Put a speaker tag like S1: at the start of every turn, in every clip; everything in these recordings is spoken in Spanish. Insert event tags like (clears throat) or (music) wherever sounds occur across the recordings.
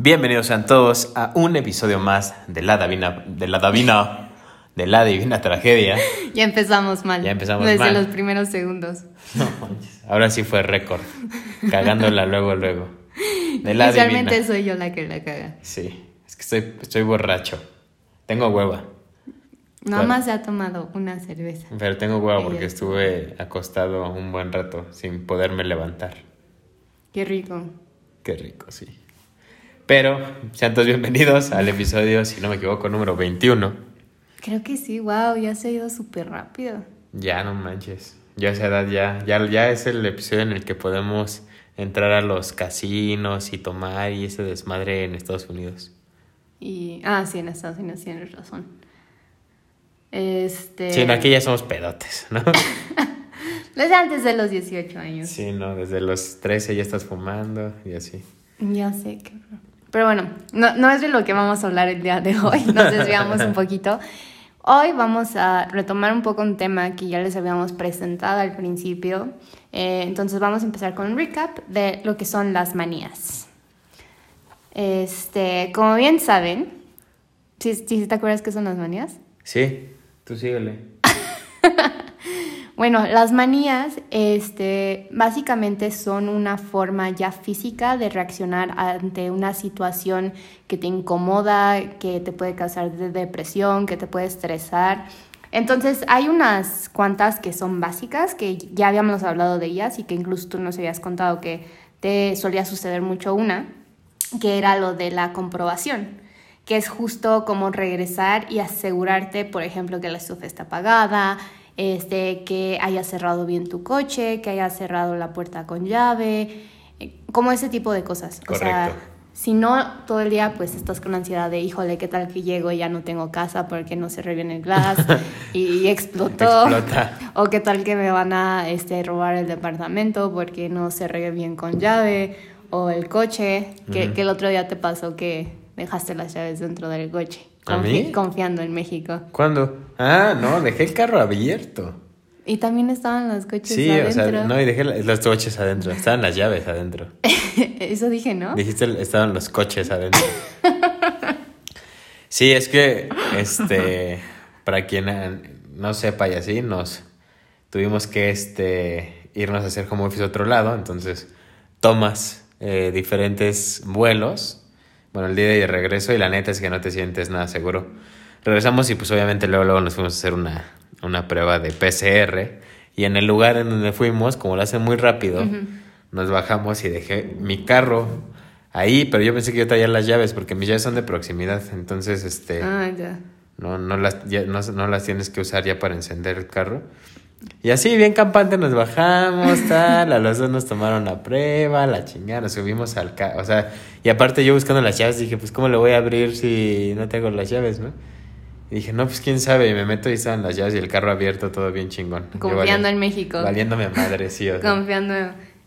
S1: Bienvenidos sean todos a un episodio más de la Davina, de la Davina, de la Divina Tragedia. (laughs)
S2: Ya empezamos mal.
S1: Ya empezamos
S2: Desde
S1: mal.
S2: los primeros segundos.
S1: No manches, ahora sí fue récord, cagándola luego, luego. De la Divina.
S2: soy yo la que la caga.
S1: Sí, es que estoy, estoy borracho. Tengo hueva,
S2: Nada más se ha tomado una cerveza.
S1: pero tengo hueva porque estuve acostado un buen rato sin poderme levantar.
S2: Qué rico.
S1: Qué rico, sí. Pero sean todos bienvenidos al episodio, si no me equivoco, número 21.
S2: Creo que sí, wow, ya se ha ido súper rápido.
S1: Ya no manches. Ya a esa edad ya, ya, ya es el episodio en el que podemos entrar a los casinos y tomar y ese desmadre en Estados Unidos.
S2: Y. Ah, sí, en Estados Unidos tienes razón. Este.
S1: Sí, no, aquí ya somos pedotes, ¿no? (laughs)
S2: Desde antes de los 18 años.
S1: Sí, no, desde los 13 ya estás fumando y así.
S2: Ya sé que. Pero bueno, no, no es de lo que vamos a hablar el día de hoy. Nos (laughs) desviamos un poquito. Hoy vamos a retomar un poco un tema que ya les habíamos presentado al principio. Eh, entonces vamos a empezar con un recap de lo que son las manías. Este, como bien saben, ¿sí, sí te acuerdas qué son las manías?
S1: Sí, tú síguele.
S2: Bueno, las manías, este, básicamente son una forma ya física de reaccionar ante una situación que te incomoda, que te puede causar de- depresión, que te puede estresar. Entonces, hay unas cuantas que son básicas, que ya habíamos hablado de ellas y que incluso tú nos habías contado que te solía suceder mucho una, que era lo de la comprobación que es justo como regresar y asegurarte, por ejemplo, que la estufa está apagada, este, que hayas cerrado bien tu coche, que hayas cerrado la puerta con llave, eh, como ese tipo de cosas. O sea, si no, todo el día pues estás con ansiedad de, híjole, ¿qué tal que llego y ya no tengo casa porque no cerré bien el glass (laughs) y, explotó?
S1: Explota.
S2: O qué tal que me van a este, robar el departamento porque no cerré bien con llave. O el coche, que, que el otro día te pasó que dejaste las llaves dentro del coche.
S1: ¿A mí?
S2: Confiando en México.
S1: ¿Cuándo? Ah, no, dejé el carro abierto.
S2: Y también estaban los coches
S1: Sí, o
S2: adentro.
S1: sea, no, y dejé los coches adentro. Estaban las llaves adentro. (laughs)
S2: Eso dije, ¿no?
S1: Dijiste, estaban los coches adentro. Sí, es que, este, para quien no sepa y así, nos tuvimos que, este, irnos a hacer home office a otro lado, entonces tomas eh, diferentes vuelos, bueno, el día de regreso y la neta es que no te sientes nada seguro. Regresamos y pues obviamente luego, luego nos fuimos a hacer una, una prueba de PCR y en el lugar en donde fuimos, como lo hacen muy rápido, nos bajamos y dejé mi carro ahí, pero yo pensé que yo traía las llaves porque mis llaves son de proximidad, entonces este
S2: Ah, ya.
S1: no, no, las, ya- no, no las tienes que usar ya para encender el carro. Y así, bien campante, nos bajamos, tal, a los dos nos tomaron la prueba, la chingada, nos subimos al carro, o sea, y aparte yo buscando las llaves dije, pues, ¿cómo le voy a abrir si no tengo las llaves, no? Y dije, no, pues, quién sabe, y me meto y estaban las llaves y el carro abierto, todo bien chingón.
S2: Confiando en México.
S1: Valiéndome a madre, sí, o sea.
S2: Confiando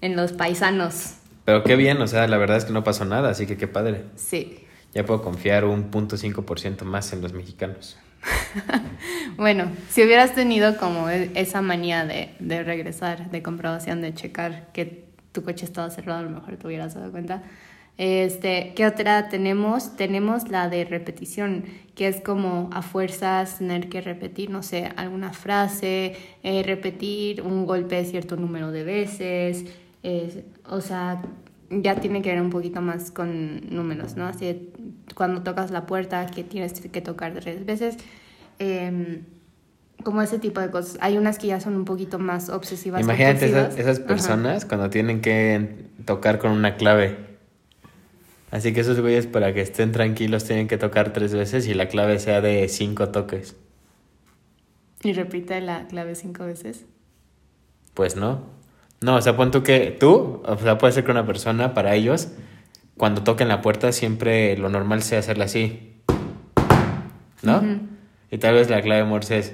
S2: en los paisanos.
S1: Pero qué bien, o sea, la verdad es que no pasó nada, así que qué padre.
S2: Sí.
S1: Ya puedo confiar un punto cinco por ciento más en los mexicanos. (laughs)
S2: Bueno, si hubieras tenido como e- esa manía de, de regresar, de comprobación, de checar que tu coche estaba cerrado, a lo mejor te hubieras dado cuenta. Este, ¿qué otra tenemos? Tenemos la de repetición, que es como a fuerzas tener que repetir, no sé, alguna frase, eh, repetir un golpe cierto número de veces, es- o sea, ya tiene que ver un poquito más con números, ¿no? Así, cuando tocas la puerta, que tienes que tocar tres veces, em, como ese tipo de cosas. Hay unas que ya son un poquito más obsesivas.
S1: Imagínate esas, esas
S2: Ajá.
S1: personas cuando tienen que tocar con una clave. Así que esos güeyes para que estén tranquilos tienen que tocar tres veces y la clave sea de cinco toques.
S2: Y repite la clave cinco veces.
S1: Pues no. No, o sea, pon tú que tú, o sea, puede ser que una persona, para ellos, cuando toquen la puerta, siempre lo normal sea hacerla así. ¿no? Y tal vez la clave morse es.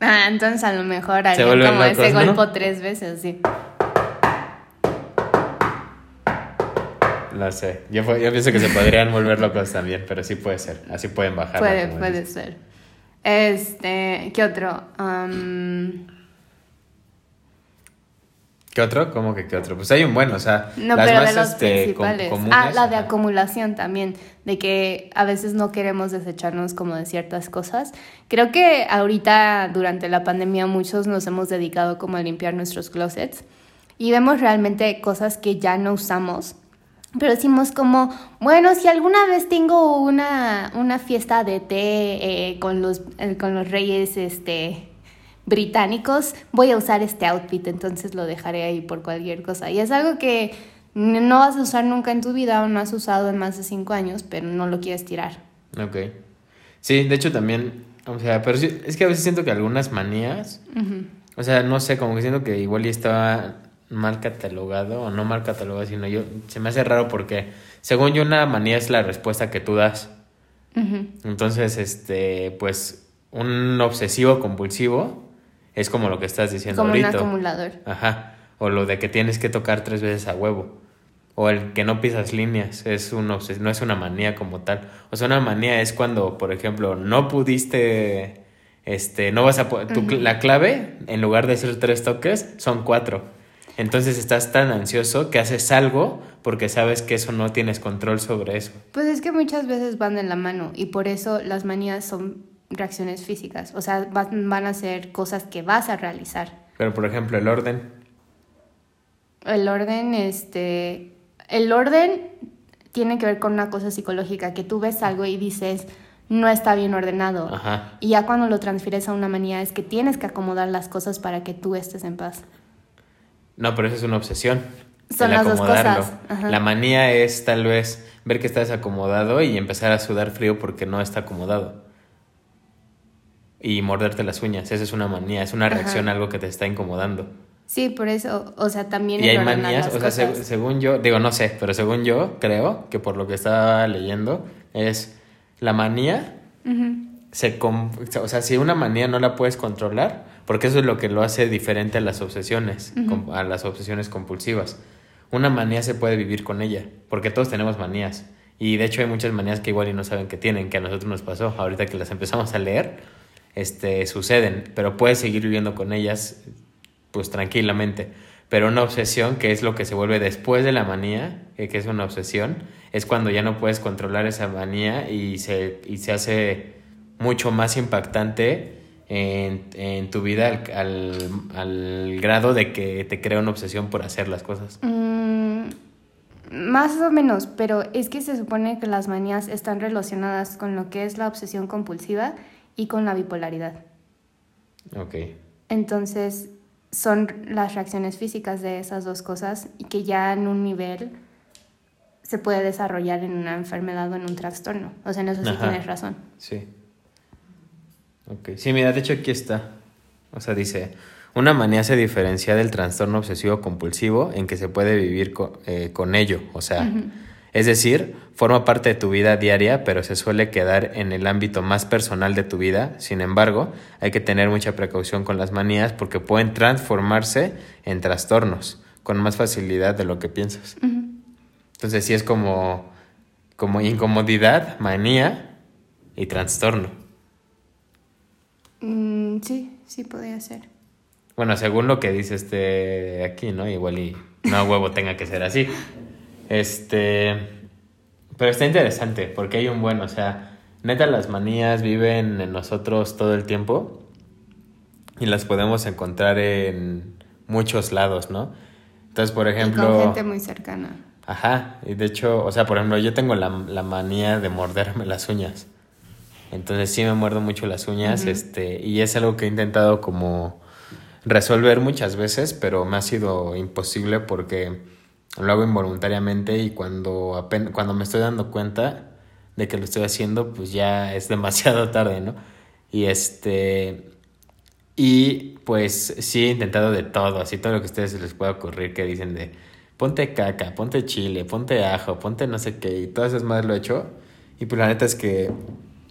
S2: Ah, entonces a lo mejor alguien como ese
S1: ¿no?
S2: golpe tres veces, sí.
S1: No sé. Yo, yo pienso que se podrían volver locos también, pero sí puede ser. Así pueden bajar.
S2: Puede, puede ser. Este, ¿qué otro?
S1: ¿Qué otro? ¿Cómo que qué otro? Pues hay un bueno, o sea,
S2: no,
S1: las
S2: pero
S1: más
S2: de los
S1: este, com-
S2: principales.
S1: comunes.
S2: ah, la de
S1: ajá.
S2: acumulación también, de que a veces no queremos desecharnos como de ciertas cosas. Creo que ahorita durante la pandemia muchos nos hemos dedicado como a limpiar nuestros closets y vemos realmente cosas que ya no usamos. Pero decimos como, bueno, si alguna vez tengo una, una fiesta de té eh, con, los, eh, con los reyes este, británicos, voy a usar este outfit, entonces lo dejaré ahí por cualquier cosa. Y es algo que no vas a usar nunca en tu vida o no has usado en más de cinco años, pero no lo quieres tirar.
S1: Ok. Sí, de hecho también, o sea, pero es que a veces siento que algunas manías, o sea, no sé, como que siento que igual y estaba mal catalogado o no mal catalogado, sino yo, se me hace raro porque según yo una manía es la respuesta que tú das. Entonces, este, pues un obsesivo compulsivo es como lo que estás diciendo
S2: Como un
S1: ahorita.
S2: acumulador.
S1: Ajá. O lo de que tienes que tocar tres veces a huevo. O el que no pisas líneas. Es un obses- no es una manía como tal. O sea, una manía es cuando, por ejemplo, no pudiste. Este, no vas a. tu La clave, en lugar de ser tres toques, son cuatro. Entonces estás tan ansioso que haces algo porque sabes que eso no tienes control sobre eso.
S2: Pues es que muchas veces van de la mano y por eso las manías son reacciones físicas. O sea, van, van a ser cosas que vas a realizar.
S1: Pero, por ejemplo, el orden.
S2: El orden, este, el orden tiene que ver con una cosa psicológica, que tú ves algo y dices, no está bien ordenado.
S1: Ajá.
S2: Y ya cuando lo transfieres a una manía es que tienes que acomodar las cosas para que tú estés en paz.
S1: No, pero eso es una obsesión.
S2: Son las dos cosas, ajá.
S1: La manía es tal vez ver que estás acomodado y empezar a sudar frío porque no está acomodado. Y morderte las uñas. Esa es una manía, es una
S2: Ajá.
S1: reacción a algo que te está incomodando.
S2: Sí, por eso, o sea, también
S1: Y hay manías, o sea, seg- según yo, digo, no sé, pero según yo creo que por lo que estaba leyendo es la manía
S2: Ujú.
S1: se com- o sea, si una manía no la puedes controlar, porque eso es lo que lo hace diferente a las obsesiones, com- a las obsesiones compulsivas. Una manía se puede vivir con ella, porque todos tenemos manías. Y de hecho hay muchas manías que igual y no saben que tienen, que a nosotros nos pasó. Ahorita que las empezamos a leer, este, suceden, pero puedes seguir viviendo con ellas, pues tranquilamente. Pero una obsesión, que es lo que se vuelve después de la manía, eh, que es una obsesión, es cuando ya no puedes controlar esa manía y se, y se hace mucho más impactante en, en tu vida al, al, al grado de que te crea una obsesión por hacer las cosas.
S2: Mm, más o menos, pero es que se supone que las manías están relacionadas con lo que es la obsesión compulsiva y con la bipolaridad.
S1: Ok.
S2: Entonces, son las reacciones físicas de esas dos cosas y que ya en un nivel se puede desarrollar en una enfermedad o en un trastorno. O sea, en eso sí
S1: Ajá.
S2: tienes razón.
S1: Sí. Ok. Sí, mira, de hecho aquí está. O sea, dice, una manía se diferencia del trastorno obsesivo compulsivo en que se puede vivir co- eh, con ello. O sea, es decir, forma parte de tu vida diaria, pero se suele quedar en el ámbito más personal de tu vida. Sin embargo, hay que tener mucha precaución con las manías porque pueden transformarse en trastornos con más facilidad de lo que piensas. Entonces sí es como, como incomodidad, manía y trastorno.
S2: Mm, sí, sí podría ser.
S1: Bueno, según lo que dice este aquí, ¿no? Igual y no huevo tenga que ser así. Este, pero está interesante porque hay un buen, o sea, neta las manías viven en nosotros todo el tiempo y las podemos encontrar en muchos lados, ¿no? Entonces, por
S2: Y
S1: ejemplo,
S2: con gente muy cercana.
S1: Ajá, y de hecho, o sea, por ejemplo, yo tengo la, la manía de morderme las uñas. Entonces sí me muerdo mucho las uñas, este, y es algo que he intentado como resolver muchas veces, pero me ha sido imposible porque lo hago involuntariamente y cuando apen- cuando me estoy dando cuenta de que lo estoy haciendo, pues ya es (laughs) demasiado tarde, ¿no? Y este y pues sí he intentado de todo, así todo lo que a ustedes les pueda ocurrir que dicen de ponte caca, ponte chile, ponte ajo, ponte no sé qué, y todas esas más lo he hecho. Y pues la neta es que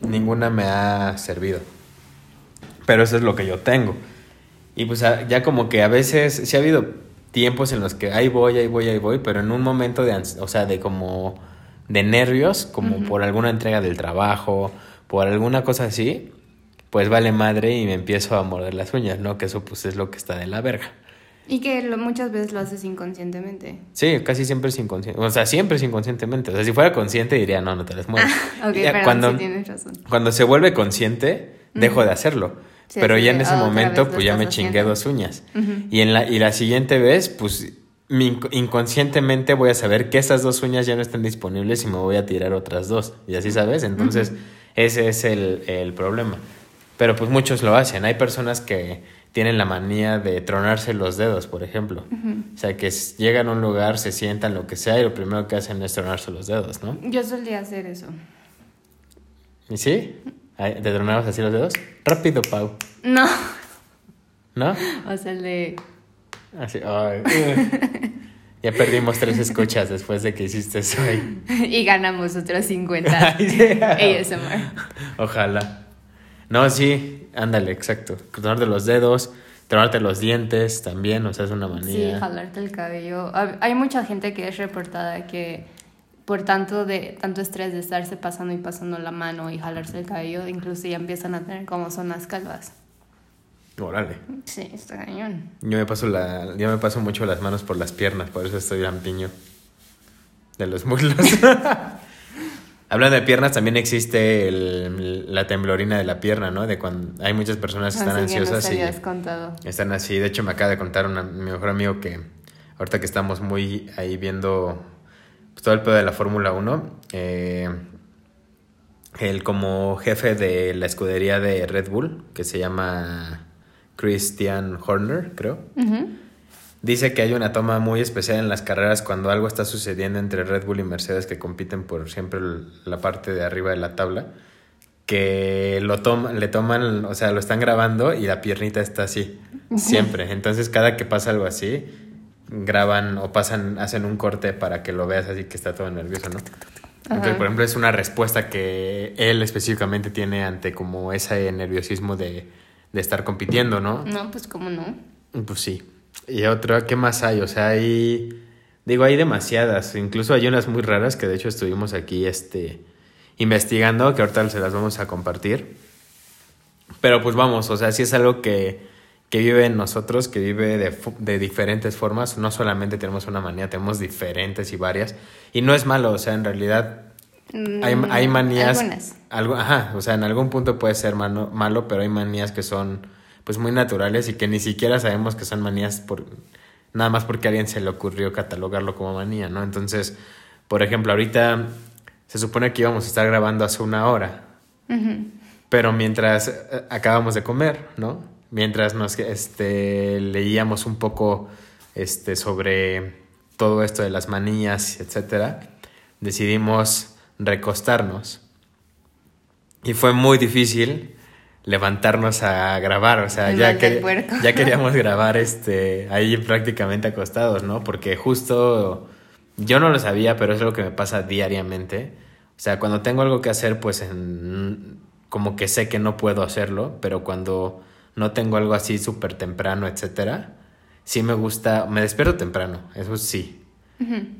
S1: ninguna me ha servido. Pero eso es lo que yo tengo. Y pues a- ya como que a veces, sí ha habido tiempos en los que ahí voy, ahí voy, ahí voy, pero en un momento de, o sea, de como, de nervios, como por alguna entrega del trabajo, por alguna cosa así, pues vale madre y me empiezo a morder las uñas, ¿no? Que eso pues es lo que está de la verga.
S2: Y que lo- muchas veces lo haces inconscientemente.
S1: Sí, casi siempre es inconsciente. O sea, siempre es inconscientemente. O sea, si fuera consciente diría, no, no te las mueves. (laughs) Cuando,
S2: sí tienes razón.
S1: cuando se vuelve consciente, dejo de hacerlo.
S2: Sí,
S1: pero ya en ese
S2: "Ah, otra
S1: momento, pues ya me chingué
S2: haciendo".
S1: dos uñas. Y, en la, y la siguiente vez, pues mi inc- inconscientemente voy a saber que esas dos uñas ya no están disponibles y me voy a tirar otras dos. Y así sabes. Entonces, ese es el, el problema. Pero pues muchos lo hacen. Hay personas que tienen la manía de tronarse los dedos, por ejemplo. O sea, que llegan a un lugar, se sientan, lo que sea, y lo primero que hacen es tronarse los dedos, ¿no?
S2: Yo solía hacer eso.
S1: ¿Y sí? ¿Te tronabas así los dedos? Rápido, Pau.
S2: No.
S1: ¿No?
S2: O sea, el de...
S1: Así, ay. Ya perdimos tres escuchas después de que hiciste eso ahí. (laughs)
S2: y ganamos otros 50 (laughs)
S1: Ay, sí.
S2: ASMR.
S1: Ojalá. No, sí, ándale, exacto. Tronarte los dedos, tronarte los dientes también, o sea, es una
S2: Sí,
S1: manía.
S2: jalarte el cabello. Hay mucha gente que es reportada que por tanto de tanto estrés de estarse pasando y pasando la mano y jalarse el cabello, incluso ya empiezan a tener como zonas calvas.
S1: Órale.
S2: Sí, está cañón.
S1: Yo me paso la, yo me paso mucho las manos por las piernas, por eso estoy lampiño. De los muslos. (laughs) Hablando de piernas, también existe el- la temblorina de la pierna, ¿no? De cuando hay muchas personas que están
S2: Así que
S1: ansiosas y
S2: habías contado.
S1: están así. De hecho, me acaba de contar una- mi mejor amigo que ahorita que estamos muy ahí viendo todo el pedo de la Fórmula 1, eh, él como jefe de la escudería de Red Bull, que se llama Christian Horner, creo. Dice que hay una toma muy especial en las carreras cuando algo está sucediendo entre Red Bull y Mercedes que compiten por siempre la parte de arriba de la tabla. Que lo toman, le toman, o sea, lo están grabando y la piernita está así. Siempre. Entonces, cada que pasa algo así, graban o pasan, hacen un corte para que lo veas así que está todo nervioso, ¿no? Entonces, por ejemplo, es una respuesta que él específicamente tiene ante como ese nerviosismo de, de estar compitiendo, ¿no?
S2: No, pues cómo no.
S1: Pues sí. Y otra, ¿qué más hay? O sea, hay. Digo, hay demasiadas. Incluso hay unas muy raras que de hecho estuvimos aquí este, investigando, que ahorita se las vamos a compartir. Pero pues vamos, o sea, sí es algo que, que vive en nosotros, que vive de, de diferentes formas. No solamente tenemos una manía, tenemos diferentes y varias. Y no es malo, o sea, en realidad hay,
S2: Mm,
S1: hay manías.
S2: Algunas.
S1: Algo, ajá, o sea, en algún punto puede ser mano- malo, pero hay manías que son pues muy naturales y que ni siquiera sabemos que son manías por nada más porque a alguien se le ocurrió catalogarlo como manía, ¿no? Entonces, por ejemplo, ahorita se supone que íbamos a estar grabando hace una hora, pero mientras eh, acabamos de comer, ¿no? Mientras nos este, leíamos un poco este, sobre todo esto de las manías, etcétera, decidimos recostarnos. Y fue muy difícil levantarnos a grabar, o sea, ya, que- ya queríamos (laughs) grabar este, ahí prácticamente acostados, ¿no? Porque justo yo no lo sabía, pero es lo que me pasa diariamente. O sea, cuando tengo algo que hacer, pues en- como que sé que no puedo hacerlo, pero cuando no tengo algo así súper temprano, etcétera, sí me gusta, me despierto temprano, eso sí.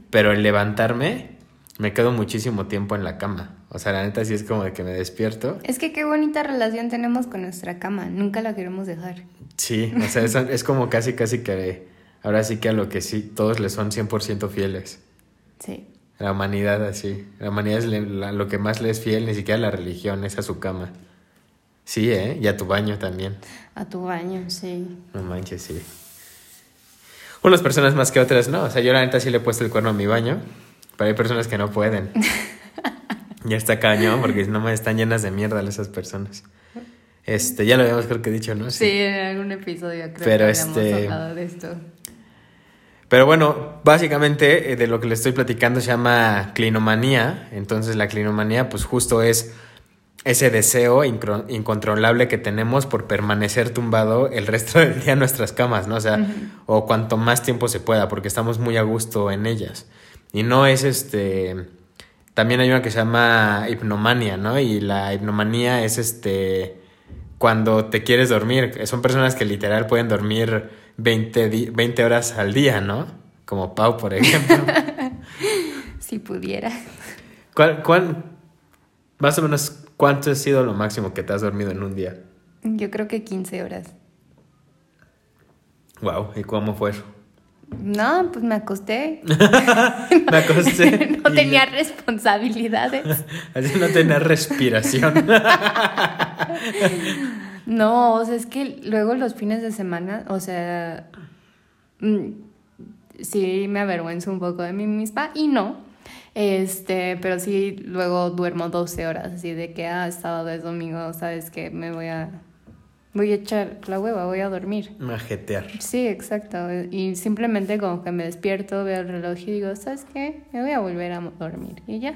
S1: Pero el levantarme, me quedo muchísimo tiempo en la cama. O sea, la neta sí es como de que me despierto.
S2: Es que qué bonita relación tenemos con nuestra cama. Nunca la queremos dejar.
S1: Sí, o sea, es, es como casi, casi que ahora sí que a lo que sí, todos le son 100% fieles.
S2: Sí.
S1: La humanidad así. La humanidad es la- lo que más le es fiel, ni siquiera la religión, es a su cama. Sí, ¿eh? Y a tu baño también.
S2: A tu baño, sí.
S1: No manches, sí. Unas personas más que otras, no. O sea, yo la neta sí le he puesto el cuerno a mi baño, pero hay personas que no pueden. (laughs) ya está cañón, porque no me están llenas de mierda esas personas. Este, ya lo habíamos creo que dicho, ¿no?
S2: Sí, en algún episodio creo
S1: Pero
S2: que
S1: este-
S2: hablado de esto.
S1: Pero bueno, básicamente eh, de lo que le estoy platicando se llama clinomanía. Entonces la clinomanía pues justo es ese deseo incontrolable que tenemos por permanecer tumbado el resto del día en nuestras camas, ¿no? O sea, o cuanto más tiempo se pueda, porque estamos muy a gusto en ellas. Y no es este... También hay una que se llama hipnomania, ¿no? Y la hipnomanía es este... Cuando te quieres dormir. Son personas que literal pueden dormir 20, di- 20 horas al día, ¿no? Como Pau, por ejemplo. (laughs)
S2: Si pudiera.
S1: ¿Cuál, cuál, más o menos, cuánto ha sido lo máximo que te has dormido en un día?
S2: Yo creo que 15 horas.
S1: Wow, ¿y cómo fue eso?
S2: No, pues me acosté. (laughs)
S1: Me acosté. (laughs)
S2: no
S1: y-
S2: tenía responsabilidades. (laughs)
S1: Así no tenía respiración.
S2: No, o sea, es que luego los fines de semana, o sea, mm, sí me avergüenzo un poco de mí misma y no. Este, pero sí luego duermo 12 horas, así de que ah, sábado es domingo, sabes que me voy a voy a echar la hueva, voy a dormir.
S1: Majetear.
S2: Sí, exacto. Y simplemente como que me despierto, veo el reloj y digo, ¿sabes qué? Me voy a volver a dormir. Y ya.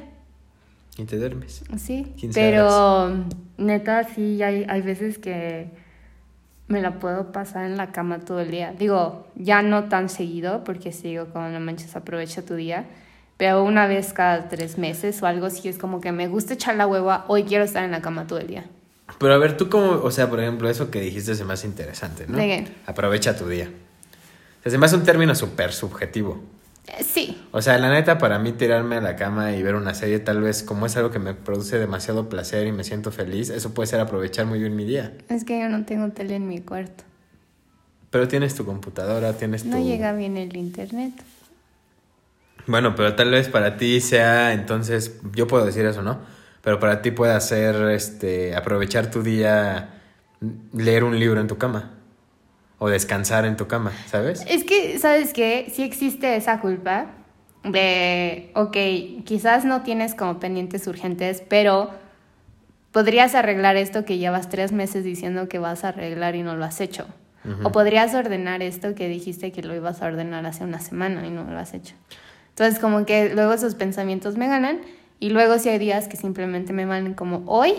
S1: Y te duermes.
S2: Sí.
S1: 15
S2: Pero neta, sí, hay, hay veces que me la puedo pasar en la cama todo el día. Digo, ya no tan seguido, porque sigo con la manches, aprovecha tu día. Pero una vez cada tres meses o algo, sí es como que me gusta echar la hueva, hoy quiero estar en la cama todo el día.
S1: Pero a ver, tú como, o sea, por ejemplo, eso que dijiste se me hace interesante, ¿no?
S2: ¿De qué?
S1: Aprovecha tu día. O sea, se me hace un término súper subjetivo.
S2: Eh, sí.
S1: O sea, la neta, para mí tirarme a la cama y ver una serie, tal vez como es algo que me produce demasiado placer y me siento feliz, eso puede ser aprovechar muy bien mi día.
S2: Es que yo no tengo tele en mi cuarto.
S1: Pero tienes tu computadora, tienes tu...
S2: No llega bien el internet.
S1: Bueno, pero tal vez para ti sea, entonces, yo puedo decir eso, ¿no? Pero para ti pueda ser, este, aprovechar tu día, leer un libro en tu cama. O descansar en tu cama, ¿sabes?
S2: Es que, ¿sabes qué? Sí existe esa culpa de, ok, quizás no tienes como pendientes urgentes, pero podrías arreglar esto que llevas tres meses diciendo que vas a arreglar y no lo has hecho. O podrías ordenar esto que dijiste que lo ibas a ordenar hace una semana y no lo has hecho. Entonces, como que luego esos pensamientos me ganan y luego si hay días que simplemente me van como, hoy,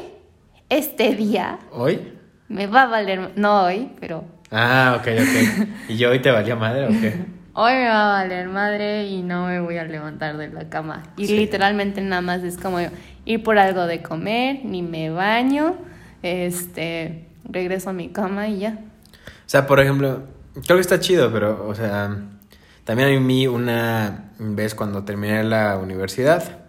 S2: este día,
S1: ¿Hoy?
S2: me va a valer, no hoy, pero
S1: Ah, ok, ok. ¿Y yo hoy te valió madre o qué? (laughs)
S2: Hoy me va a valer madre y no me voy a levantar de la cama. Y
S1: Sí.
S2: literalmente nada más es como ir por algo de comer, ni me baño, este, regreso a mi cama y ya.
S1: O sea, por ejemplo, creo que está chido, pero, o sea, también a mí una vez cuando terminé la universidad,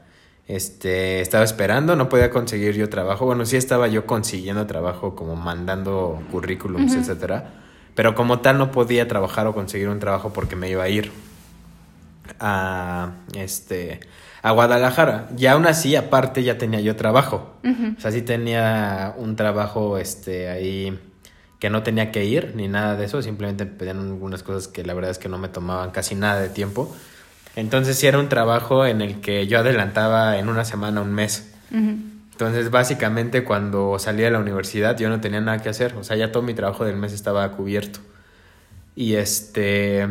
S1: este, estaba esperando, no podía conseguir yo trabajo. Bueno, sí estaba yo consiguiendo trabajo, como mandando currículums, etcétera. Pero como tal no podía trabajar o conseguir un trabajo porque me iba a ir a, este, a Guadalajara. Y aún así, aparte, ya tenía yo trabajo. O sea, sí tenía un trabajo, este, ahí que no tenía que ir ni nada de eso, simplemente pedían algunas cosas que la verdad es que no me tomaban casi nada de tiempo. Entonces sí era un trabajo en el que yo adelantaba en una semana, un mes. Entonces básicamente cuando salí de la universidad yo no tenía nada que hacer, o sea, ya todo mi trabajo del mes estaba cubierto. Y este...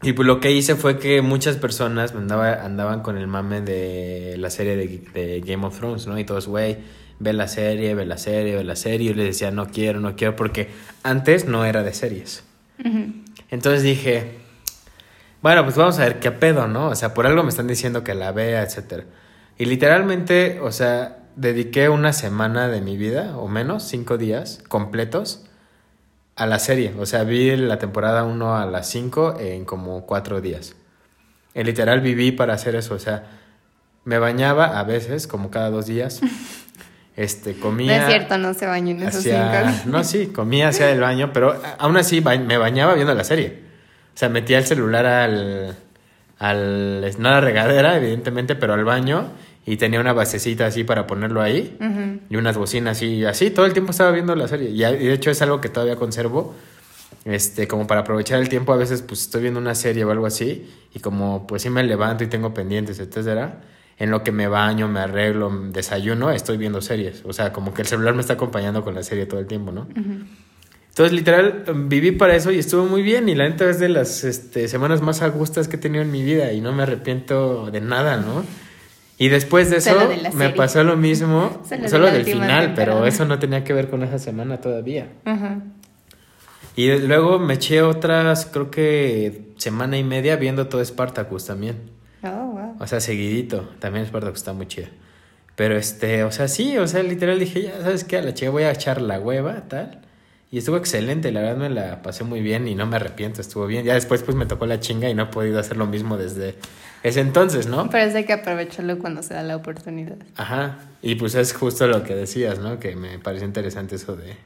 S1: Y pues lo que hice fue que muchas personas andaba, andaban con el mame de la serie de, de Game of Thrones, ¿no? Y todos, güey, ve la serie, ve la serie, ve la serie. Y les decía, no quiero, no quiero, porque antes no era de series. Entonces dije, bueno, pues vamos a ver qué pedo, ¿no? O sea, por algo me están diciendo que la vea, etcétera. Y literalmente, o sea, dediqué una semana de mi vida, o menos, cinco días completos, a la serie. O sea, vi la temporada 1 a las 5 en como cuatro días. Y literal viví para hacer eso. O sea, me bañaba a veces, como cada dos días. (laughs) Este, comía.
S2: No es cierto, no se bañó en esos cinco.
S1: No, sí, comía hacia el baño, pero aún así ba- me bañaba viendo la serie. O sea, metía el celular al, al. No a la regadera, evidentemente, pero al baño. Y tenía una basecita así para ponerlo ahí. Y unas bocinas así, así, todo el tiempo estaba viendo la serie. Y de hecho es algo que todavía conservo. Este, como para aprovechar el tiempo, a veces pues estoy viendo una serie o algo así. Y como pues sí me levanto y tengo pendientes, etcétera. En lo que me baño, me arreglo, desayuno, estoy viendo series. O sea, como que el celular me está acompañando con la serie todo el tiempo, ¿no? Entonces, literal, viví para eso y estuvo muy bien. Y la neta es de las este, semanas más agustas que he tenido en mi vida. Y no me arrepiento de nada, ¿no? Y después de eso,
S2: de
S1: me pasó lo mismo.
S2: Solo (laughs)
S1: Solo,
S2: de la
S1: del final, pero
S2: temporada.
S1: eso no tenía que ver con esa semana todavía.
S2: Ajá.
S1: Y luego me eché otras, creo que semana y media viendo todo Spartacus también. O sea, seguidito. También Spartacus está muy chida. Pero este, o sea, sí, o sea, literal dije, ya sabes qué, a la chica voy a echar la hueva, tal. Y estuvo excelente, la verdad me la pasé muy bien y no me arrepiento, estuvo bien. Ya después pues me tocó la chinga y no he podido hacer lo mismo desde ese entonces, ¿no?
S2: Pero es hay que aprovecharlo cuando se da la oportunidad.
S1: Ajá. Y pues es justo lo que decías, ¿no? Que me pareció interesante eso de,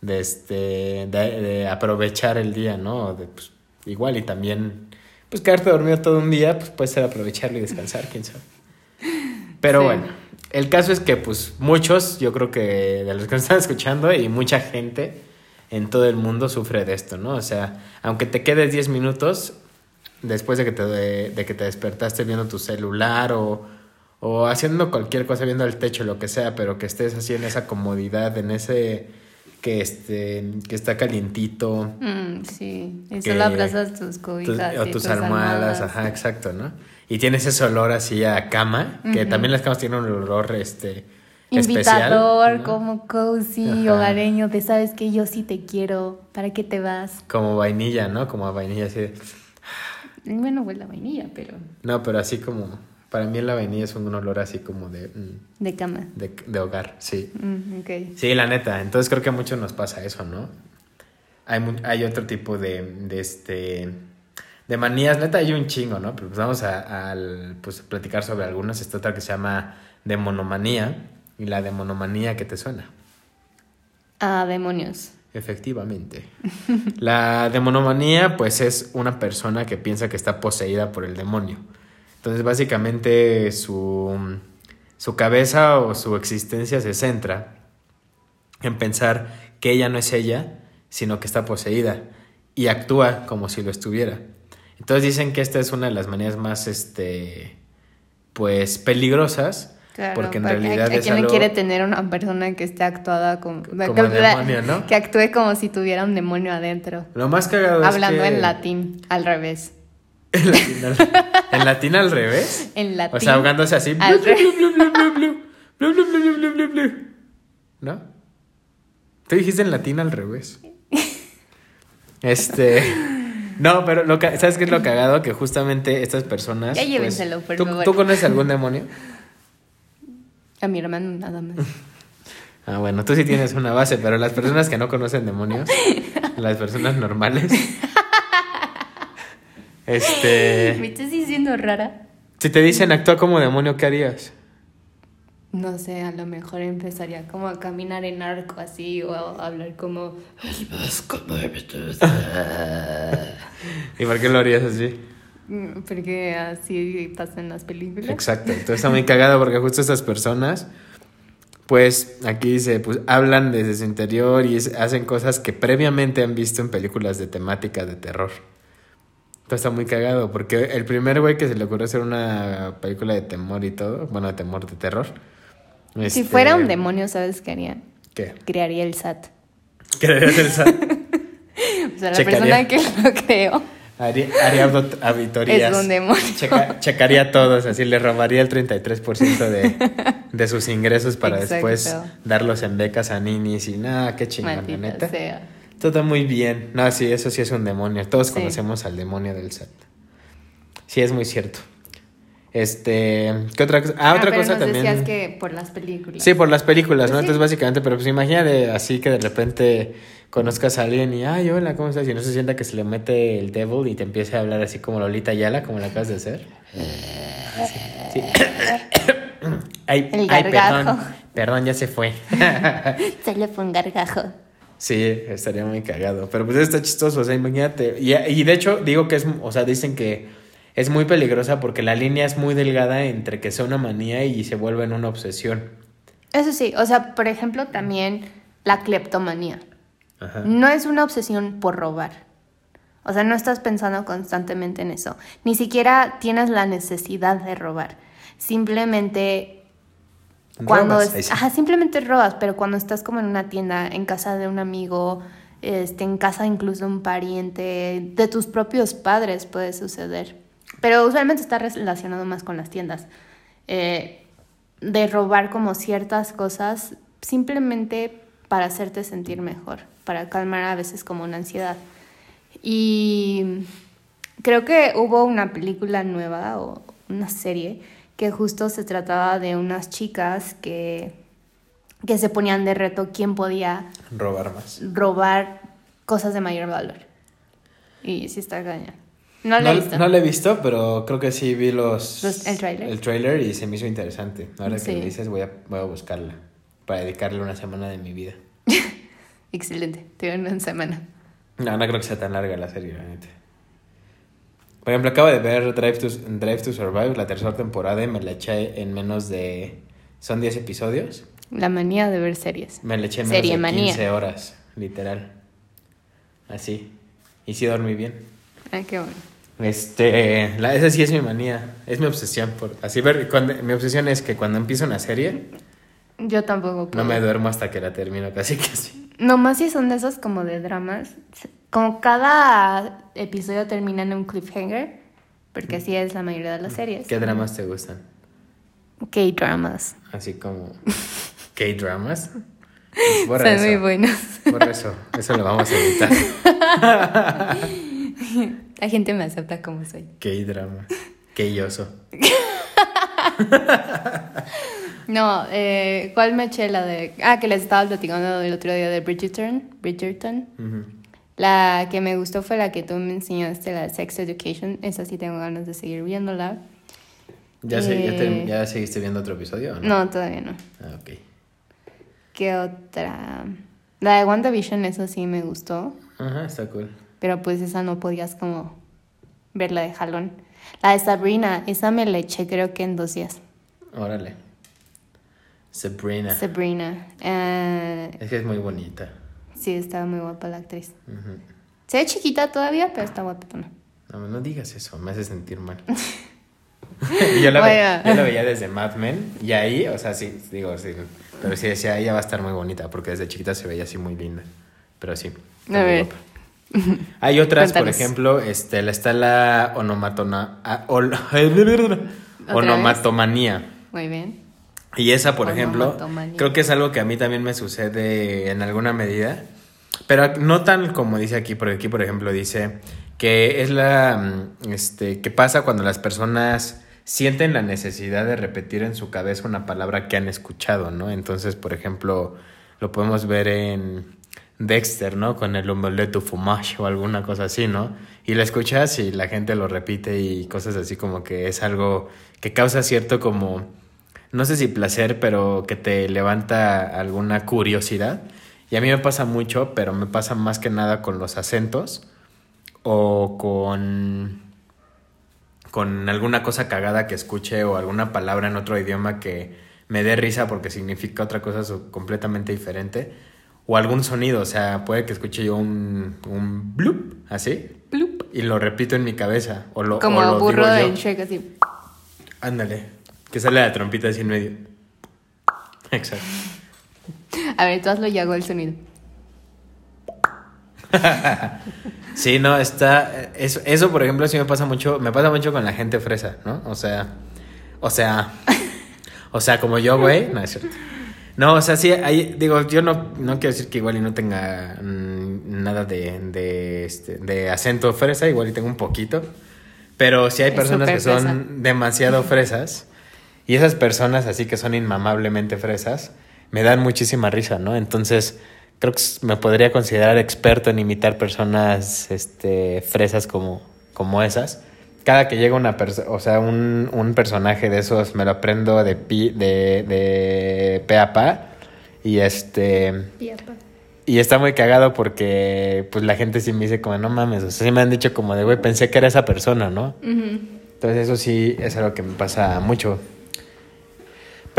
S1: de, este, de, de aprovechar el día, ¿no? De, pues, igual y también, pues quedarte dormido todo un día, pues puede ser aprovecharlo y descansar, quién sabe. Pero
S2: Sí.
S1: bueno, el caso es que pues muchos, yo creo que de los que nos (laughs) están escuchando y mucha gente en todo el mundo sufre de esto, ¿no? O sea, aunque te quedes 10 minutos después de que te, de, de que te despertaste viendo tu celular o, o haciendo cualquier cosa, viendo el techo, lo que sea, pero que estés así en esa comodidad, en ese que este que está calientito,
S2: Mm, sí, y
S1: Que-
S2: solo abrazas tus
S1: tus-
S2: cobijas
S1: o
S2: y
S1: tus almohadas, ajá, exacto, ¿no? Y tienes ese olor así a cama, que también las camas tienen un olor este
S2: Invitador,
S1: ¿no?
S2: como cozy,
S1: Ajá.
S2: hogareño, de sabes que yo sí te quiero, ¿para qué te vas?
S1: como vainilla, ¿no? Como a vainilla así de-
S2: Bueno, huele a vainilla, pero
S1: No, pero así como para mí la vainilla es un olor así como de mm,
S2: de cama.
S1: de, de hogar, sí.
S2: Mm.
S1: Sí, la neta. Entonces creo que a muchos nos pasa eso, ¿no? Hay, hay otro tipo de, de este de manías, neta hay un chingo, ¿no? Pero pues vamos a, al, pues, platicar sobre algunas. Esta otra que se llama demonomanía. Y la demonomanía que te suena.
S2: Ah, demonios.
S1: Efectivamente. (laughs) La demonomanía, pues, es una persona que piensa que está poseída por el demonio. Entonces, básicamente, su, su cabeza o su existencia se centra en pensar que ella no es ella, sino que está poseída y actúa como si lo estuviera. Entonces dicen que esta es una de las maneras más, este, pues, peligrosas,
S2: Claro,
S1: porque en
S2: porque
S1: realidad
S2: ¿a, a
S1: es
S2: quién
S1: algo-
S2: quiere tener una persona que esté actuada como,
S1: Como
S2: que,
S1: demonio, ¿no?
S2: que actúe como si tuviera un demonio adentro?
S1: Lo más cagado
S2: Hablando
S1: es que...
S2: en latín, al revés.
S1: En latín al, revés.
S2: En latín.
S1: O sea, ahogándose así. ¿No? Tú dijiste en latín al revés. Este. No, pero lo que, ¿sabes qué es lo cagado? Que justamente estas personas.
S2: Ya llévenselo, pues, por
S1: ¿tú,
S2: favor.
S1: ¿Tú conoces algún demonio?
S2: A mi hermano nada más.
S1: Ah, bueno, tú sí tienes una base, pero las personas que no conocen demonios, las personas normales. Este. (laughs)
S2: ¿Me estás diciendo rara?
S1: Si te dicen actúa como demonio, ¿qué harías?
S2: No sé, a lo mejor empezaría como a caminar en arco así o a hablar como... (laughs)
S1: ¿Y por qué lo harías así?
S2: Mm, Porque así pasa en las películas.
S1: Exacto, entonces está muy (laughs) cagado porque justo estas personas, pues aquí dice, pues hablan desde su interior y es- hacen cosas que previamente han visto en películas de temática de terror. Entonces está muy cagado porque el primer güey que se le ocurrió hacer una película de temor y todo, bueno, de temor, de terror.
S2: Si
S1: este,
S2: fuera un demonio, ¿sabes qué haría?
S1: ¿Qué?
S2: Crearía el SAT.
S1: ¿Qué debería hacer esa?
S2: O sea, la
S1: Checaría.
S2: persona que lo creó
S1: Haría, haría audit- auditorías.
S2: es un demonio.
S1: Checa- checaría a todos, así le robaría el 33% de, de sus ingresos para
S2: Exacto.
S1: después darlos en becas a ninis y nada, qué chingón, la neta.
S2: sea.
S1: Todo muy bien. No, sí, eso sí es un demonio. Todos
S2: Sí.
S1: conocemos al demonio del SAT. Sí, es muy cierto. Este, ¿qué otra cosa? Ah, otra
S2: pero
S1: cosa
S2: nos
S1: también.
S2: decías que por las películas.
S1: Sí, por las películas, ¿no?
S2: Pues sí.
S1: Entonces, básicamente, pero pues imagínate así que de repente conozcas a alguien y, ay, hola, ¿cómo estás? Y no se sienta que se le mete el devil y te empiece a hablar así como Lolita Yala, como la acabas de hacer. Sí. (coughs) Ay,
S2: El
S1: ay, perdón, perdón, ya se fue. (laughs)
S2: Se le fue un gargajo.
S1: Sí, estaría muy cagado. Pero pues está chistoso, o sea, imagínate. Y, y de hecho, digo que es, o sea, dicen que es muy peligrosa porque la línea es muy delgada entre que sea una manía y se vuelve en una obsesión.
S2: Eso sí, o sea, por ejemplo, también la cleptomanía.
S1: Ajá.
S2: No es una obsesión por robar. O sea, no estás pensando constantemente en eso. Ni siquiera tienes la necesidad de robar. Simplemente cuando
S1: Robas,
S2: es-
S1: sí.
S2: ajá, simplemente robas, pero cuando estás como en una tienda, en casa de un amigo, este, en casa incluso de un pariente, de tus propios padres puede suceder. Pero usualmente está relacionado más con las tiendas. Eh, de robar como ciertas cosas simplemente para hacerte sentir mejor, para calmar a veces como una ansiedad. Y creo que hubo una película nueva o una serie que justo se trataba de unas chicas que, que se ponían de reto quién podía
S1: Robar más.
S2: robar cosas de mayor valor. Y sí está cañón. No lo
S1: No,
S2: he visto.
S1: no lo he visto, pero creo que sí vi los,
S2: Los- el tráiler.
S1: el tráiler y se me hizo interesante. Ahora que lo dices, voy a, voy a buscarla para dedicarle una semana de mi vida. (laughs)
S2: Excelente, te una semana.
S1: No, no creo que sea tan larga la serie, realmente. Por ejemplo, acabo de ver Drive to, Drive to Survive, la tercera temporada, y me la eché en menos de... Son 10 episodios.
S2: La manía de ver series.
S1: Me la eché en menos
S2: Serie
S1: de
S2: manía.
S1: 15 horas, literal. Así. Y sí dormí bien.
S2: Ah, qué bueno.
S1: Este, la, esa sí es mi manía, es mi obsesión por así ver, cuando, mi obsesión es que cuando empiezo una serie
S2: Yo tampoco puedo.
S1: no me duermo hasta que la termino, casi casi.
S2: Nomás si son de esos como de dramas. Como cada episodio termina en un cliffhanger. Porque así es la mayoría de las series.
S1: ¿Qué dramas te gustan?
S2: K-dramas.
S1: Así como (laughs) K-dramas.
S2: Son
S1: Borra
S2: muy
S1: eso.
S2: buenos.
S1: Borra eso, eso lo vamos a evitar. (laughs)
S2: La gente me acepta como soy.
S1: K-dramas. K-oso. (laughs)
S2: No, eh, ¿cuál me eché la de...? Ah, que les estaba platicando el otro día de Bridgerton. Bridgerton.
S1: Ujú.
S2: La que me gustó fue la que tú me enseñaste, la Sex Education. Esa sí tengo ganas de seguir viéndola.
S1: ¿Ya, se- ya, te-
S2: Eh.
S1: ya seguiste viendo otro episodio? o No.
S2: No, todavía no.
S1: Ah, ok.
S2: ¿Qué otra? La de WandaVision, eso sí me gustó.
S1: Ajá, está cool.
S2: Pero pues esa no podías como verla de jalón. La de Sabrina, esa me la eché creo que en dos días.
S1: Órale. Sabrina.
S2: Sabrina. eh,
S1: Es que es muy bonita.
S2: Sí, estaba muy guapa la actriz. Se ve chiquita todavía, pero está guapetona.
S1: No, no digas eso, me hace sentir mal. (laughs) (laughs) yo, la ve-
S2: Bueno.
S1: yo la veía desde Mad Men y ahí, o sea, sí, digo, sí. Pero sí decía, ella va a estar muy bonita porque desde chiquita se veía así muy linda. Pero sí.
S2: A ver.
S1: guapa. Hay otras, por ejemplo, este, la- está la onomatona, ah, ol- (laughs) onomatomanía.
S2: Muy bien.
S1: Y esa, por ejemplo, creo que es algo que a mí también me sucede en alguna medida, pero no tan como dice aquí, porque aquí, por ejemplo, dice que es la, mm, este, que pasa cuando las personas sienten la necesidad de repetir en su cabeza una palabra que han escuchado, ¿no? Entonces, por ejemplo, lo podemos ver en Dexter, ¿no? Con el omelette du fromage o alguna cosa así, ¿no? Y la escuchas y la gente lo repite y cosas así como que es algo que causa cierto como no sé si placer, pero que te levanta alguna curiosidad. Y a mí me pasa mucho, pero me pasa más que nada con los acentos o con con alguna cosa cagada que escuche o alguna palabra en otro idioma que me dé risa porque significa otra cosa completamente diferente o algún sonido, o sea, puede que escuche yo un un bloop, así,
S2: Plup.
S1: y lo repito en mi cabeza o lo
S2: Como
S1: o lo
S2: burro
S1: digo yo.
S2: en Shrek, así.
S1: Ándale. Que sale la trompita así en medio. Exacto.
S2: A ver, tú hazlo y hago el sonido. (laughs)
S1: Sí, no, está. Eso, eso, por ejemplo, sí me pasa mucho. Me pasa mucho con la gente fresa, ¿no? O sea. O sea. O sea, como yo, güey. No es cierto. No, o sea, sí, hay, digo, yo no, no quiero decir que igual y no tenga mm, nada de, de, este, de acento fresa, igual y tengo un poquito. Pero sí hay personas que son demasiado fresas. Y esas personas así que son inmamablemente fresas, me dan muchísima risa, ¿no? Entonces, creo que me podría considerar experto en imitar personas este, fresas como, como esas. Cada que llega una persona, o sea, un, un personaje de esos, me lo aprendo de, pi, de, de pe a pa. Y este. Y está muy cagado porque pues la gente sí me dice como, no mames, o sea, sí me han dicho como de, güey, pensé que era esa persona, ¿no? Entonces eso sí es algo que me pasa mucho.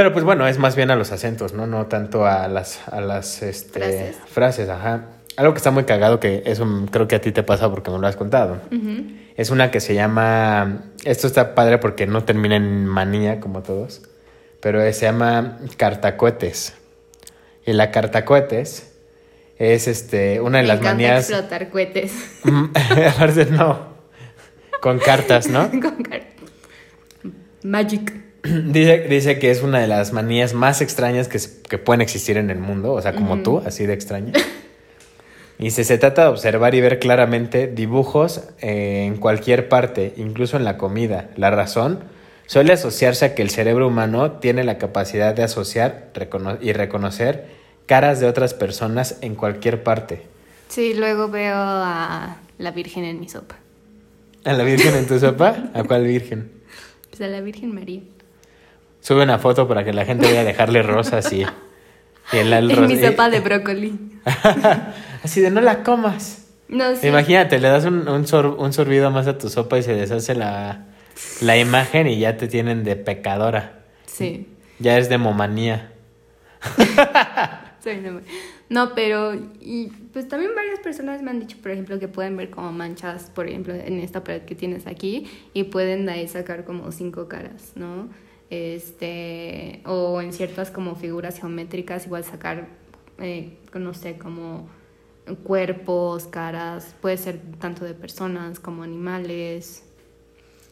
S1: Pero pues bueno, es más bien a los acentos, ¿no? No tanto a las, a las este,
S2: Frases.
S1: frases, ajá. Algo que está muy cagado, que eso creo que a ti te pasa porque me lo has contado. Es una que se llama, esto está padre porque no termina en manía como todos, pero se llama cartacohetes. Y la cartacohetes es este, una de
S2: Me
S1: las manías...
S2: explotar cohetes.
S1: Mm, (laughs) aparte, no. Con cartas, ¿no? (laughs)
S2: Con car- Magic. (clears throat)
S1: Dice, dice que es una de las manías más extrañas que, que pueden existir en el mundo, o sea, como tú, así de extraña. Y se, se trata de observar y ver claramente dibujos eh, en cualquier parte, incluso en la comida. La razón suele asociarse a que el cerebro humano tiene la capacidad de asociar recono- y reconocer caras de otras personas en cualquier parte.
S2: Sí, luego veo a la Virgen en mi sopa.
S1: ¿A la Virgen en tu sopa? ¿A cuál Virgen?
S2: Pues a la Virgen María.
S1: Sube una foto para que la gente vaya a dejarle rosas y... Y el, el
S2: En
S1: ros-
S2: mi sopa de brócoli. (laughs)
S1: Así de no la comas.
S2: No sé.
S1: Imagínate, le das un, un, sor- un sorbido más a tu sopa y se deshace la, la imagen y ya te tienen de pecadora.
S2: Sí.
S1: Ya es de momanía. (laughs)
S2: No, pero y pues también varias personas me han dicho, por ejemplo, que pueden ver como manchas, por ejemplo, en esta pared que tienes aquí y pueden de ahí sacar como cinco caras, ¿no? Este, o en ciertas como figuras geométricas igual sacar, eh, no sé, como cuerpos, caras, puede ser tanto de personas como animales.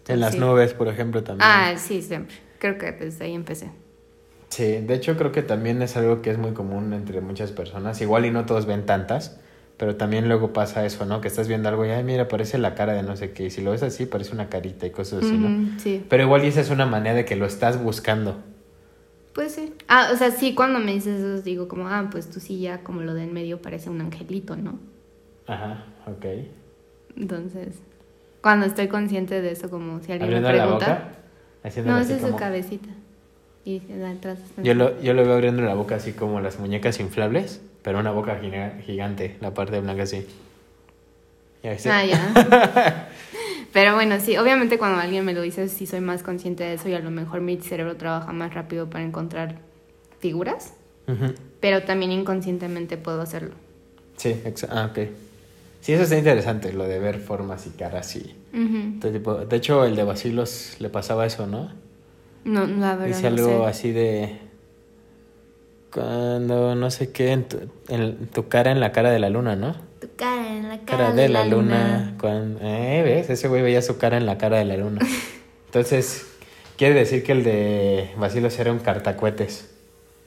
S1: En las
S2: Sí.
S1: nubes, por ejemplo, también.
S2: Ah, sí, siempre. Creo que desde ahí empecé.
S1: Sí, de hecho creo que también es algo que es muy común entre muchas personas. Igual y no todos ven tantas, pero también luego pasa eso, ¿no? Que estás viendo algo y, ay, mira, parece la cara de no sé qué. Y si lo ves así, parece una carita y cosas así, ¿no?
S2: Sí.
S1: Pero igual esa es una manera de que lo estás buscando.
S2: Pues sí. Ah, o sea, sí, cuando me dices eso, digo como, ah, pues tú sí ya como lo de en medio parece un angelito, ¿no?
S1: Ajá, ok.
S2: Entonces, cuando estoy consciente de eso, como si alguien me
S1: la
S2: pregunta.
S1: boca.
S2: no, esa es su cabecita. Y atrás
S1: Yo lo, yo lo veo abriendo la boca así como las muñecas inflables, pero una boca giga- gigante, la parte blanca así. ¿Ya viste?
S2: Ah, ya. (laughs) Pero bueno, sí, obviamente cuando alguien me lo dice, sí soy más consciente de eso y a lo mejor mi cerebro trabaja más rápido para encontrar figuras,
S1: Ujú.
S2: pero también inconscientemente puedo hacerlo.
S1: Sí, exa- ah, ok. Sí, eso está interesante, lo de ver formas y caras y
S2: Ujú.
S1: todo tipo. De hecho, el de Basilos le pasaba eso, ¿no?
S2: No, la verdad
S1: Dice
S2: no
S1: algo
S2: sé.
S1: así de... Cuando no sé qué, en tu, en tu cara en la cara de la luna, ¿no?
S2: Tu cara en la cara,
S1: Cara de la luna. cuan- eh, ¿ves? Ese güey veía su cara en la cara de la luna. (laughs) Entonces, quiere decir que el de Basilos era un cartacuetes.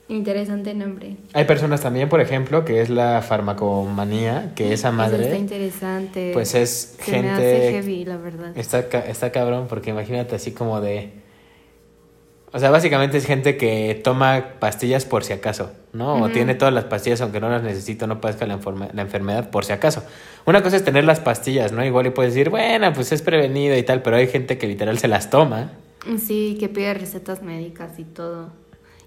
S2: Interesante nombre.
S1: Hay personas también, por ejemplo, que es la farmacomanía, que esa
S2: Eso está
S1: madre,
S2: interesante.
S1: pues es
S2: Se me hace
S1: gente...
S2: heavy, la verdad.
S1: Está, está cabrón, porque imagínate así como de... O sea, básicamente es gente que toma pastillas por si acaso, ¿no? O tiene todas las pastillas aunque no las necesito, no padezca la, enferme- la enfermedad por si acaso. Una cosa es tener las pastillas, ¿no? Igual y puedes decir, bueno, pues es prevenido y tal, pero hay gente que literal se las toma.
S2: Sí, que pide recetas médicas y todo.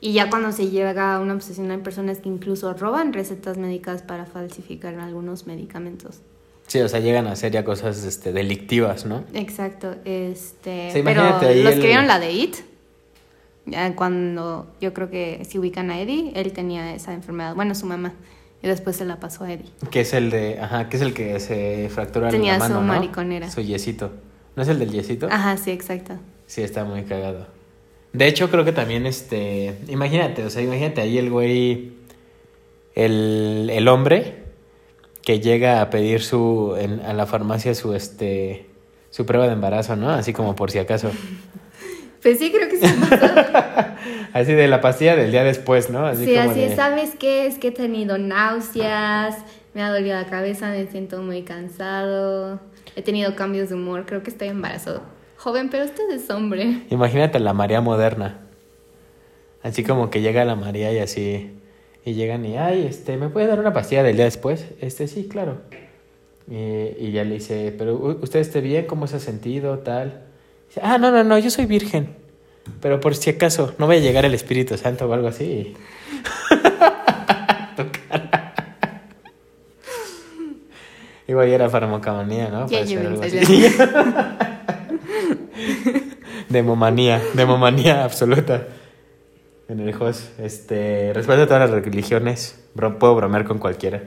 S2: Y ya cuando se llega a una obsesión hay personas que incluso roban recetas médicas para falsificar algunos medicamentos.
S1: Sí, o sea, llegan a hacer ya cosas este, delictivas, ¿no?
S2: Exacto, este,
S1: Sí,
S2: pero
S1: ahí
S2: los
S1: el-
S2: que vieron la de It, cuando yo creo que si ubican a Eddie, él tenía esa enfermedad, bueno, su mamá, y después se la pasó a Eddie.
S1: Que es el de, ajá, que es el que se fractura
S2: Tenía
S1: la mano,
S2: su
S1: ¿no?
S2: mariconera.
S1: Su yesito. ¿No es el del yesito?
S2: Ajá, sí, exacto.
S1: Sí, está muy cagado. De hecho, creo que también, este, imagínate, o sea, imagínate ahí el güey, el, el hombre que llega a pedir su, en, a la farmacia su, este, su prueba de embarazo, ¿no? Así como por si acaso. (laughs)
S2: Pues sí, creo que sí. (laughs)
S1: Así de la pastilla del día después, ¿no? Así
S2: sí,
S1: como
S2: así
S1: de-
S2: es. ¿Sabes qué? Es que he tenido náuseas, me ha dolido la cabeza, me siento muy cansado, he tenido cambios de humor, creo que estoy embarazado. Joven, pero usted es hombre.
S1: Imagínate la María moderna. Así como que llega la María y así. Y llegan y, ay, este, ¿me puede dar una pastilla del día después? Este, sí, claro. Y, y ya le dice, pero ¿u- usted esté bien, ¿cómo se ha sentido? Tal. Ah, no, no, no, yo soy virgen. Pero por si acaso, no vaya a llegar el Espíritu Santo o algo así. (laughs) Tu cara. Igual era farmacomanía, ¿no?
S2: Ya
S1: Para hacer algo así. (laughs) Demomanía, demomanía absoluta. En el host, este, respeto a todas las religiones, bro- puedo bromear con cualquiera.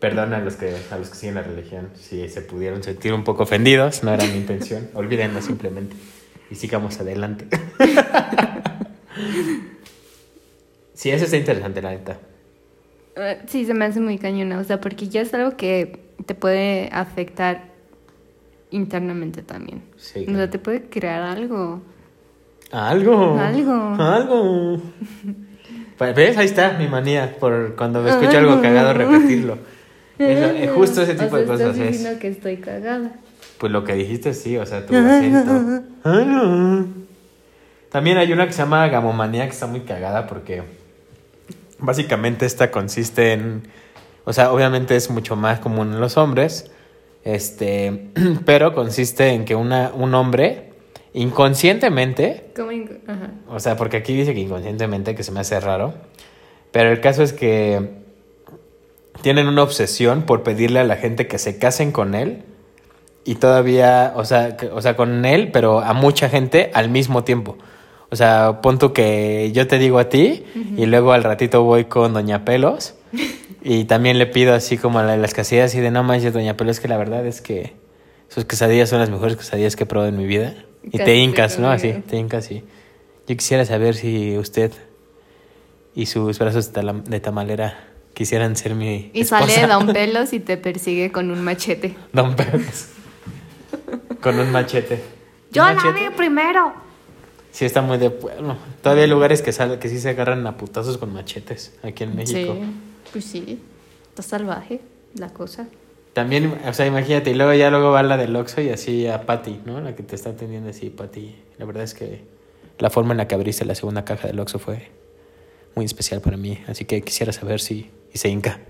S1: Perdón a los que a los que siguen la religión, si se pudieron sentir un poco ofendidos, no era mi intención, (laughs) olvídenlo simplemente y sigamos adelante. (laughs) sí, eso está interesante, la neta.
S2: Eh, Sí, se me hace muy cañona, o sea, porque ya es algo que te puede afectar internamente también.
S1: Sí,
S2: O sea, te puede crear algo.
S1: Algo.
S2: Algo.
S1: Algo. (laughs) Pa- ¿Ves? Ahí está mi manía por cuando me escucho algo cagado repetirlo. Es justo ese tipo
S2: O
S1: de
S2: sea,
S1: cosas
S2: estás
S1: es.
S2: diciendo que estoy cagada.
S1: Pues lo que dijiste sí, o sea, tu acento. También hay una que se llama gamomanía que está muy cagada porque básicamente esta consiste en, o sea, obviamente es mucho más común en los hombres, este, (clears throat) pero consiste en que una, un hombre inconscientemente
S2: ¿Cómo inc- Ajá.
S1: o sea, porque aquí dice que inconscientemente, que se me hace raro, Pero el caso es que tienen una obsesión por pedirle a la gente que se casen con él y todavía, o sea, o sea, con él, pero a mucha gente al mismo tiempo. O sea, pon tú que yo te digo a ti y luego al ratito voy con Doña Pelos (laughs) y también le pido así como a la- las quesadillas y de no manches, Doña Pelos, que la verdad es que sus quesadillas son las mejores quesadillas que he probado en mi vida. Y te hincas, ¿no? Así, te hincas y yo quisiera saber si usted y sus brazos de tamalera quisieran ser mi
S2: Y
S1: esposa.
S2: sale Don (laughs) Pelos y te persigue con un machete.
S1: Don Pelos. Con un machete.
S2: Yo
S1: ¿Un
S2: la
S1: machete?
S2: vi primero.
S1: Sí, está muy de pueblo. Todavía hay lugares que, sale, que sí se agarran a putazos con machetes aquí en México.
S2: Sí, pues sí. Está salvaje la cosa.
S1: También, o sea, imagínate, y luego ya luego va la del Oxxo y así a Patty, ¿no? La que te está atendiendo así, Patty. La verdad es que la forma en la que abriste la segunda caja del Oxxo fue muy especial para mí. Así que quisiera saber si y se hinca.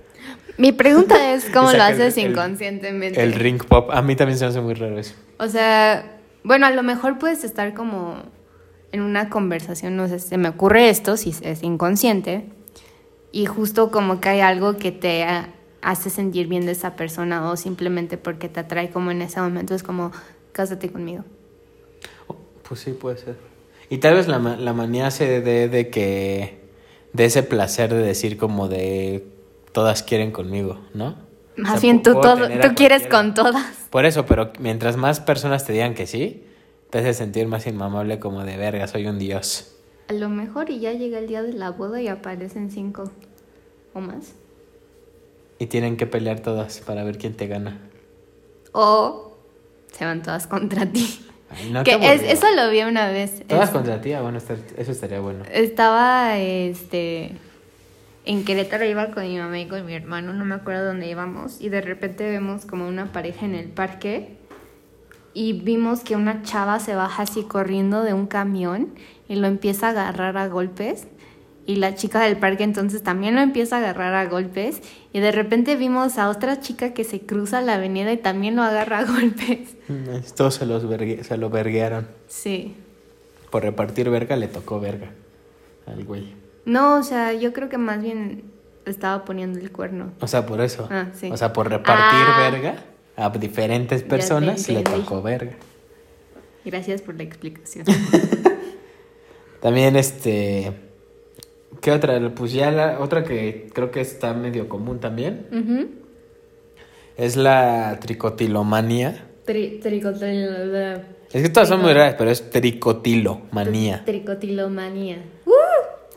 S2: Mi pregunta (laughs) es cómo lo
S1: el-
S2: haces
S1: el-
S2: inconscientemente.
S1: El ring pop, a mí también se me hace muy raro eso.
S2: O sea, bueno, a lo mejor puedes estar como en una conversación, no sé, se me ocurre esto, si es inconsciente, y justo como que hay algo que te hace sentir bien de esa persona o simplemente porque te atrae como en ese momento, es como, cásate conmigo.
S1: Oh, Pues sí, puede ser. Y tal vez la, la manía se dé de que. De ese placer de decir como de. todas quieren conmigo, ¿no? O
S2: Más
S1: sea,
S2: bien tú, todo, tú quieres con todas.
S1: Por eso, pero mientras más personas te digan que sí, te hace sentir más inmamable como de verga, soy un dios.
S2: A lo mejor y ya llega el día de la boda y aparecen cinco o más.
S1: Y tienen que pelear todas para ver quién te gana.
S2: O se van todas contra ti.
S1: Ay, no,
S2: que es, eso lo vi una vez.
S1: Todas
S2: Es-
S1: contra ti, ah, bueno, eso estaría bueno.
S2: Estaba este en Querétaro iba con mi mamá y con mi hermano, no me acuerdo dónde íbamos, y de repente vemos como una pareja en el parque y vimos que una chava se baja así corriendo de un camión y lo empieza a agarrar a golpes. Y la chica del parque entonces también lo empieza a agarrar a golpes. Y de repente vimos a otra chica que se cruza la avenida y también lo agarra a (laughs) golpes.
S1: Mm, Todos se, los vergue- se lo verguearon.
S2: Sí.
S1: Por repartir verga le tocó verga al güey.
S2: No, o sea, yo creo que más bien estaba poniendo el cuerno.
S1: O sea, por eso.
S2: Ah, sí.
S1: O sea, por repartir
S2: Ah.
S1: verga a diferentes
S2: te
S1: personas le tocó verga.
S2: Gracias por la explicación. (laughs)
S1: También este ¿Qué otra? Pues ya la otra que creo que está medio común también es la tricotilomanía.
S2: Tri- tricotilo-
S1: Es que todas son muy raras, pero es tricotilomanía.
S2: Tricotilomanía.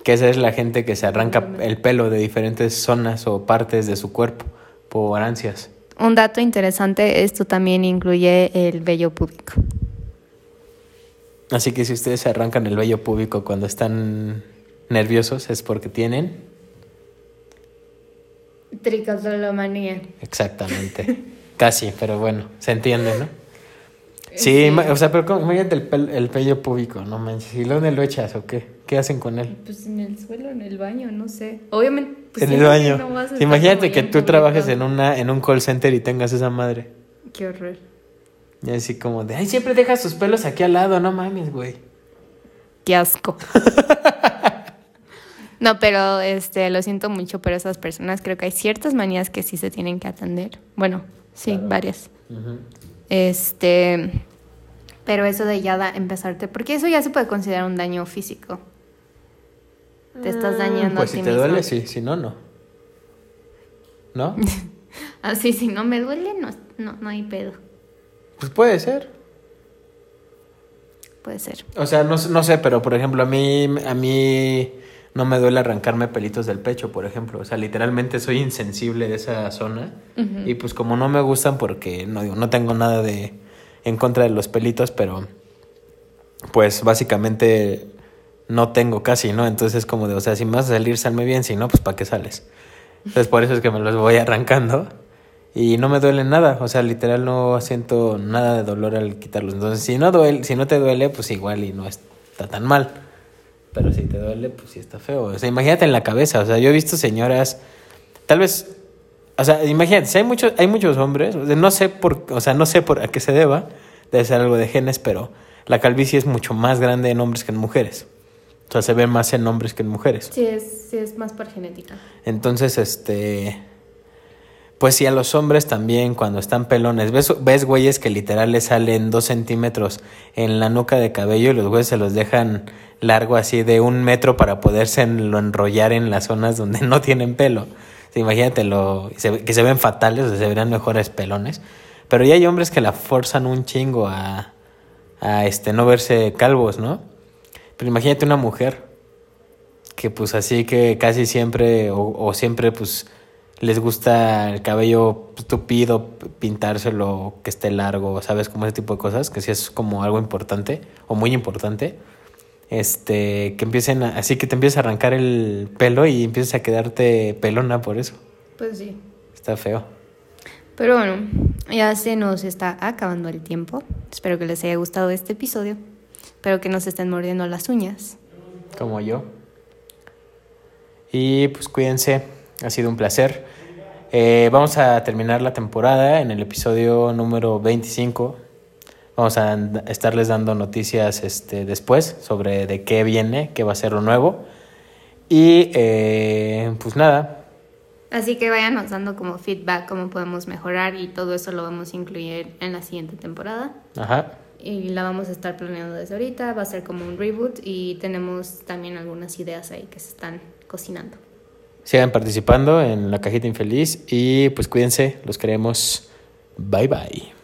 S1: Que esa es la gente que se arranca el pelo de diferentes zonas o partes de su cuerpo por ansias.
S2: Un dato interesante, esto también incluye el vello público.
S1: Así que si ustedes se arrancan el vello público cuando están nerviosos es porque tienen
S2: Tricotilomanía.
S1: exactamente. (laughs) Casi, pero bueno, se entiende, ¿no? Sí, o sea, pero ¿cómo? imagínate el, el vello público, no manches. ¿Y dónde lo echas o qué? ¿Qué hacen con él?
S2: Pues en el suelo, en el baño, no sé. Obviamente. pues
S1: en el baño.
S2: no vas a
S1: Sí,
S2: estar
S1: imagínate que tú trabajes en, una, en un call center y tengas esa madre.
S2: Qué horror.
S1: Y así como de, ay, siempre dejas tus pelos aquí al lado, no mames, güey.
S2: Qué asco. (laughs) No, pero este, lo siento mucho por esas personas. Creo que hay ciertas manías que sí se tienen que atender. Bueno, sí,
S1: Claro.
S2: varias. Este, pero eso de ya da- empezarte, porque eso ya se puede considerar un daño físico. Te estás dañando
S1: Pues
S2: a
S1: si
S2: ti
S1: te
S2: mismo.
S1: duele, sí, si no, no. ¿No? (laughs)
S2: Así, si no me duele, no, no, no hay pedo.
S1: Pues puede ser.
S2: Puede ser.
S1: O sea, no, no sé, pero por ejemplo, a mí, a mí no me duele arrancarme pelitos del pecho, por ejemplo. O sea, literalmente soy insensible de esa zona. Y pues como no me gustan porque no digo, no tengo nada de en contra de los pelitos, pero pues básicamente no tengo casi, ¿no? Entonces es como de, o sea, si me vas a salir, salme bien, si no, pues ¿para qué sales? Entonces por eso es que me los voy arrancando y no me duele nada, o sea, literal no siento nada de dolor al quitarlos. Entonces, si no duele, si no te duele, pues igual y no está tan mal. Pero si te duele, pues sí está feo. O sea, imagínate en la cabeza, o sea, yo he visto señoras tal vez o sea, imagínate, si hay muchos hay muchos hombres, no sé por, o sea, no sé por a qué se deba, debe ser algo de genes, pero la calvicie es mucho más grande en hombres que en mujeres. O sea, se ve más en hombres que en mujeres.
S2: Sí, es, sí, es más por genética.
S1: Entonces, este. Pues sí, a los hombres también, cuando están pelones. ¿Ves, ves güeyes que literal le salen dos centímetros en la nuca de cabello y los güeyes se los dejan largo así de un metro para poderse enrollar en las zonas donde (laughs) no tienen pelo. imagínate lo, que se ven fatales, o se verán mejores pelones. Pero ya hay hombres que la forzan un chingo a, a este, no verse calvos, ¿no? Pero imagínate una mujer que pues así que casi siempre o, o siempre pues les gusta el cabello tupido, pintárselo, que esté largo, ¿sabes? Como ese tipo de cosas, que sí es como algo importante o muy importante. Este, que empiecen a, así que te empiezas a arrancar el pelo y empiezas a quedarte pelona por eso.
S2: Pues sí.
S1: Está feo.
S2: Pero bueno, ya se nos está acabando el tiempo. Espero que les haya gustado este episodio. Espero que no se estén mordiendo las uñas.
S1: Como yo. Y pues cuídense. Ha sido un placer. Eh, vamos a terminar la temporada en el episodio número 25. Vamos a estarles dando noticias este, después sobre de qué viene, qué va a ser lo nuevo. Y eh, pues nada.
S2: Así que váyanos dando como feedback, cómo podemos mejorar y todo eso lo vamos a incluir en la siguiente temporada.
S1: Ajá.
S2: Y la vamos a estar planeando desde ahorita, va a ser como un reboot y tenemos también algunas ideas ahí que se están cocinando.
S1: Sigan participando en la cajita infeliz y pues cuídense, los queremos. Bye bye.